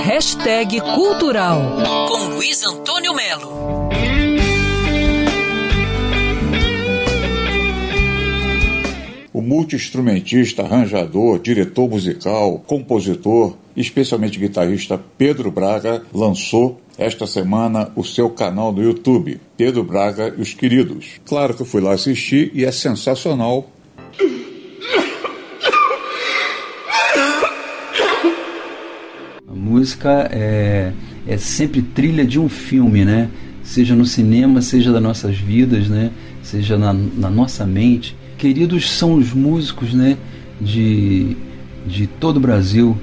Hashtag Cultural com Luiz Antônio Melo. O multi-instrumentista, arranjador, diretor musical, compositor, especialmente guitarrista Pedro Braga, lançou esta semana o seu canal no YouTube, Pedro Braga e os Queridos. Claro que eu fui lá assistir e é sensacional. Música é, é sempre trilha de um filme, né? Seja no cinema, seja das nossas vidas, né? Seja na, na nossa mente. Queridos são os músicos, né? De, de todo o Brasil,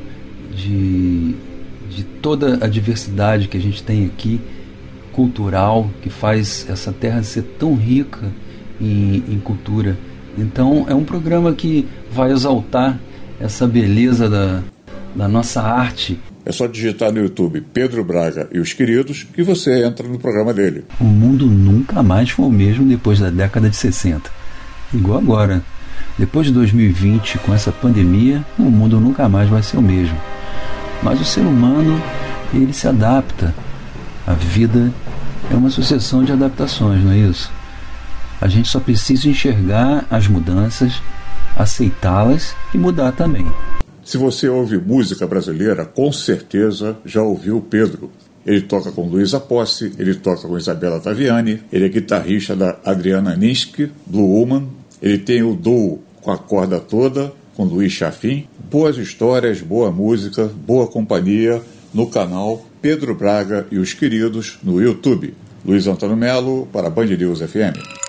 de, de toda a diversidade que a gente tem aqui, cultural, que faz essa terra ser tão rica em, em cultura. Então é um programa que vai exaltar essa beleza da, da nossa arte. É só digitar no YouTube Pedro Braga e os Queridos que você entra no programa dele. O mundo nunca mais foi o mesmo depois da década de 60. Igual agora. Depois de 2020, com essa pandemia, o mundo nunca mais vai ser o mesmo. Mas o ser humano, ele se adapta. A vida é uma sucessão de adaptações, não é isso? A gente só precisa enxergar as mudanças, aceitá-las e mudar também. Se você ouve música brasileira, com certeza já ouviu Pedro. Ele toca com Luísa Posse, ele toca com Isabela Taviani, ele é guitarrista da Adriana Ninsky, Blue Woman, ele tem o duo com a corda toda, com Luiz Chafim. Boas histórias, boa música, boa companhia no canal Pedro Braga e os Queridos no YouTube. Luiz Antônio Melo para Band News FM.